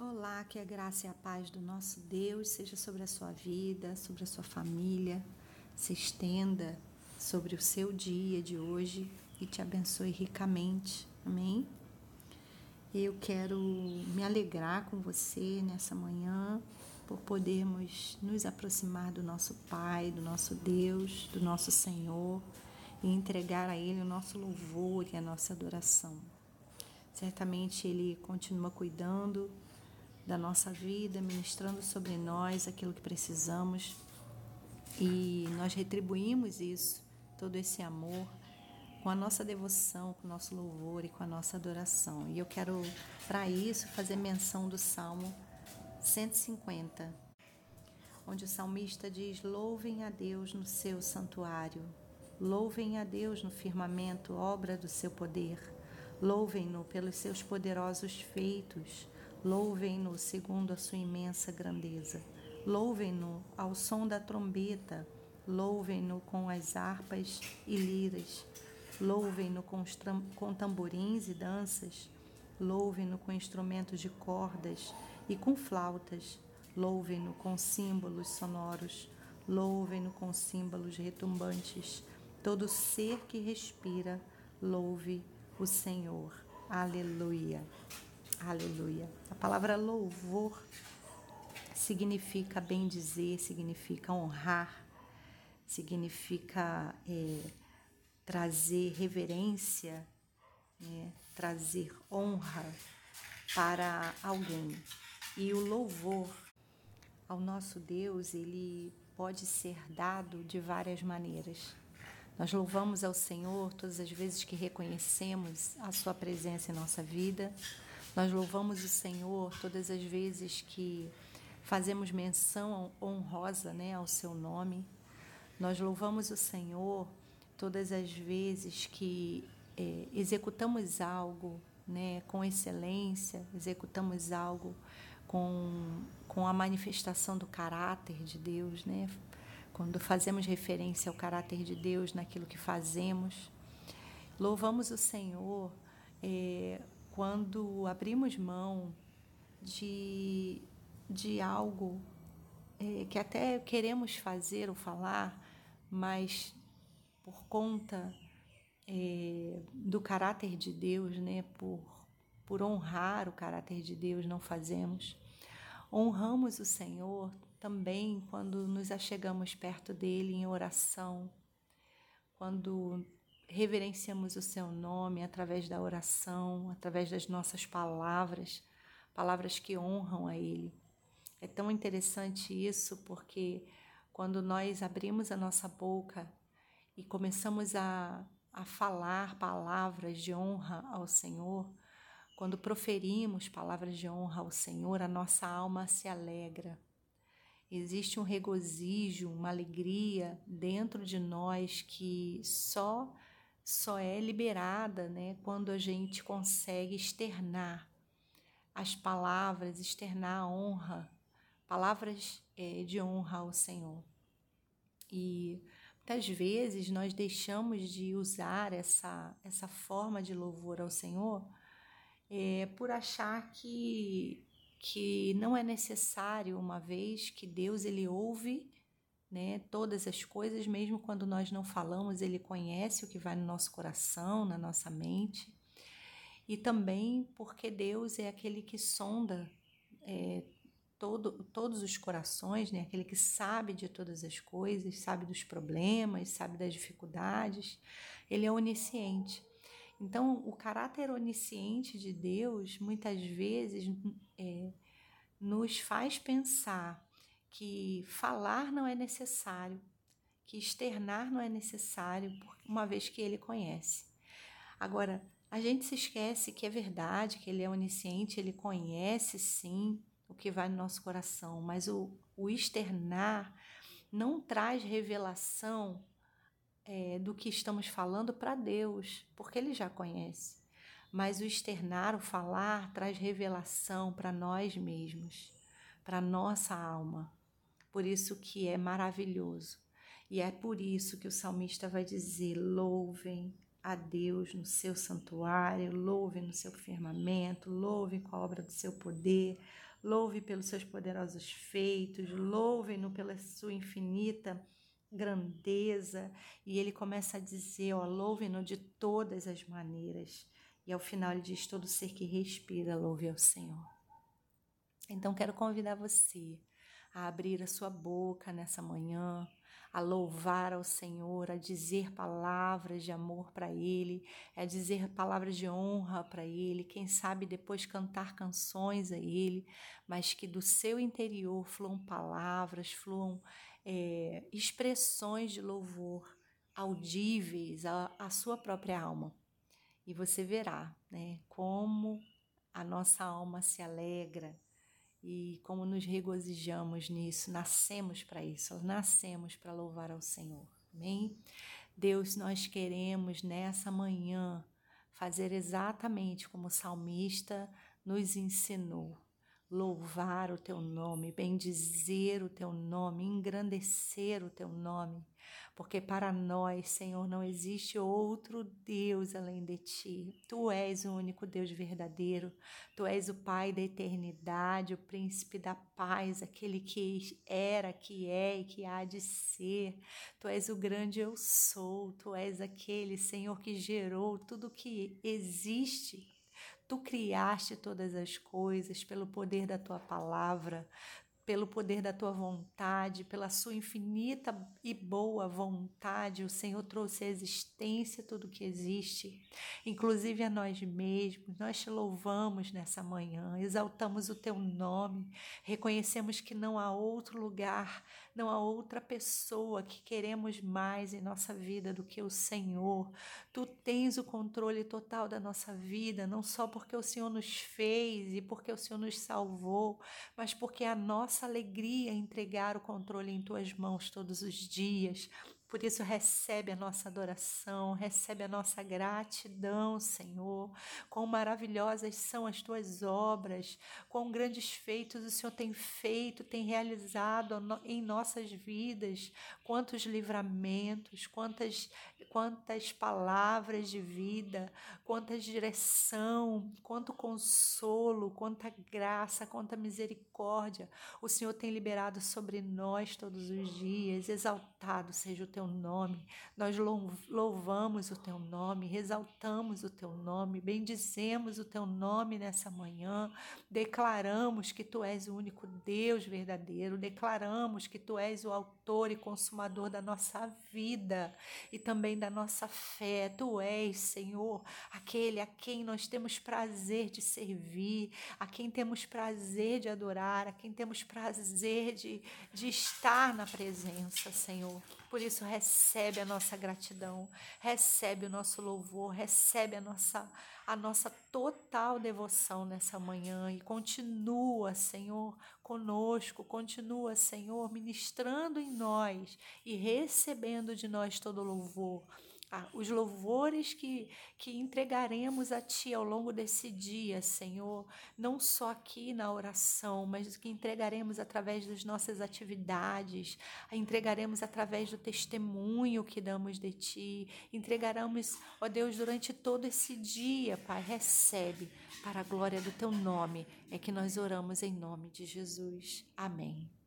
Olá, que a graça e a paz do nosso Deus seja sobre a sua vida, sobre a sua família, se estenda sobre o seu dia de hoje e te abençoe ricamente. Amém? Eu quero me alegrar com você nessa manhã por podermos nos aproximar do nosso Pai, do nosso Deus, do nosso Senhor e entregar a Ele o nosso louvor e a nossa adoração. Certamente Ele continua cuidando da nossa vida, ministrando sobre nós aquilo que precisamos e nós retribuímos isso, todo esse amor, com a nossa devoção, com o nosso louvor e com a nossa adoração. E eu quero, para isso, fazer menção do Salmo 150, onde o salmista diz: Louvem a Deus no seu santuário, louvem a Deus no firmamento, obra do seu poder, louvem-no pelos seus poderosos feitos Louvem-no segundo a sua imensa grandeza. Louvem-no ao som da trombeta. Louvem-no com as harpas e liras. Louvem-no com, com tamborins e danças. Louvem-no com instrumentos de cordas e com flautas. Louvem-no com símbolos sonoros. Louvem-no com símbolos retumbantes. Todo ser que respira, louve o Senhor. Aleluia. Aleluia. A palavra louvor significa bem dizer, significa honrar, significa é, trazer reverência, é, trazer honra para alguém. E o louvor ao nosso Deus, ele pode ser dado de várias maneiras. Nós louvamos ao Senhor todas as vezes que reconhecemos a Sua presença em nossa vida nós louvamos o Senhor todas as vezes que fazemos menção honrosa né, ao seu nome. Nós louvamos o Senhor todas as vezes que é, executamos algo né, com excelência, executamos algo com, com a manifestação do caráter de Deus, né? quando fazemos referência ao caráter de Deus naquilo que fazemos. Louvamos o Senhor é, quando abrimos mão de, de algo é, que até queremos fazer ou falar, mas por conta é, do caráter de Deus, né, por, por honrar o caráter de Deus, não fazemos. Honramos o Senhor também quando nos achegamos perto dele em oração, quando reverenciamos o seu nome através da oração, através das nossas palavras, palavras que honram a Ele. É tão interessante isso porque quando nós abrimos a nossa boca e começamos a, a falar palavras de honra ao Senhor, quando proferimos palavras de honra ao Senhor, a nossa alma se alegra. Existe um regozijo, uma alegria dentro de nós que só só é liberada né, quando a gente consegue externar as palavras, externar a honra, palavras é, de honra ao Senhor. E muitas vezes nós deixamos de usar essa, essa forma de louvor ao Senhor é, por achar que, que não é necessário, uma vez que Deus ele ouve né? Todas as coisas, mesmo quando nós não falamos, ele conhece o que vai no nosso coração, na nossa mente. E também porque Deus é aquele que sonda é, todo, todos os corações, né? Aquele que sabe de todas as coisas, sabe dos problemas, sabe das dificuldades. Ele é onisciente. Então, o caráter onisciente de Deus muitas vezes é, nos faz pensar que falar não é necessário, que externar não é necessário, uma vez que ele conhece. Agora, a gente se esquece que é verdade, que ele é onisciente, ele conhece sim o que vai no nosso coração, mas o, o externar não traz revelação é, do que estamos falando para Deus, porque ele já conhece. Mas o externar, o falar, traz revelação para nós mesmos, para nossa alma. Por isso que é maravilhoso. E é por isso que o salmista vai dizer: louvem a Deus no seu santuário, louve no seu firmamento, louve com a obra do seu poder, louve pelos seus poderosos feitos, louve-no pela sua infinita grandeza. E ele começa a dizer: ó, louve-no de todas as maneiras. E ao final ele diz: todo ser que respira, louve ao Senhor. Então quero convidar você a abrir a sua boca nessa manhã, a louvar ao Senhor, a dizer palavras de amor para Ele, a dizer palavras de honra para Ele, quem sabe depois cantar canções a Ele, mas que do seu interior fluam palavras, fluam é, expressões de louvor audíveis à, à sua própria alma. E você verá né, como a nossa alma se alegra e como nos regozijamos nisso, nascemos para isso, nascemos para louvar ao Senhor. Amém? Deus, nós queremos nessa manhã fazer exatamente como o salmista nos ensinou louvar o teu nome, bendizer o teu nome, engrandecer o teu nome, porque para nós, Senhor, não existe outro Deus além de ti. Tu és o único Deus verdadeiro, tu és o Pai da eternidade, o príncipe da paz, aquele que era, que é e que há de ser. Tu és o grande eu sou, tu és aquele, Senhor, que gerou tudo que existe Tu criaste todas as coisas pelo poder da tua palavra pelo poder da tua vontade, pela sua infinita e boa vontade, o Senhor trouxe à existência tudo que existe, inclusive a nós mesmos. Nós te louvamos nessa manhã, exaltamos o teu nome, reconhecemos que não há outro lugar, não há outra pessoa que queremos mais em nossa vida do que o Senhor. Tu tens o controle total da nossa vida, não só porque o Senhor nos fez e porque o Senhor nos salvou, mas porque a nossa nossa alegria entregar o controle em tuas mãos todos os dias. Por isso, recebe a nossa adoração, recebe a nossa gratidão, Senhor. Quão maravilhosas são as tuas obras, quão grandes feitos o Senhor tem feito, tem realizado em nossas vidas. Quantos livramentos, quantas, quantas palavras de vida, quanta direção, quanto consolo, quanta graça, quanta misericórdia o Senhor tem liberado sobre nós todos os dias. Exaltado seja o teu nome. Nós louvamos o teu nome, exaltamos o teu nome, bendizemos o teu nome nessa manhã. Declaramos que tu és o único Deus verdadeiro, declaramos que tu és o autor e consumador da nossa vida e também da nossa fé. Tu és, Senhor, aquele a quem nós temos prazer de servir, a quem temos prazer de adorar, a quem temos prazer de, de estar na presença, Senhor. Por isso, recebe a nossa gratidão, recebe o nosso louvor, recebe a nossa, a nossa total devoção nessa manhã e continua, Senhor, conosco, continua, Senhor, ministrando em nós e recebendo de nós todo louvor ah, os louvores que, que entregaremos a Ti ao longo desse dia, Senhor, não só aqui na oração, mas que entregaremos através das nossas atividades, entregaremos através do testemunho que damos de Ti, entregaremos, ó Deus, durante todo esse dia, Pai, recebe para a glória do Teu nome, é que nós oramos em nome de Jesus. Amém.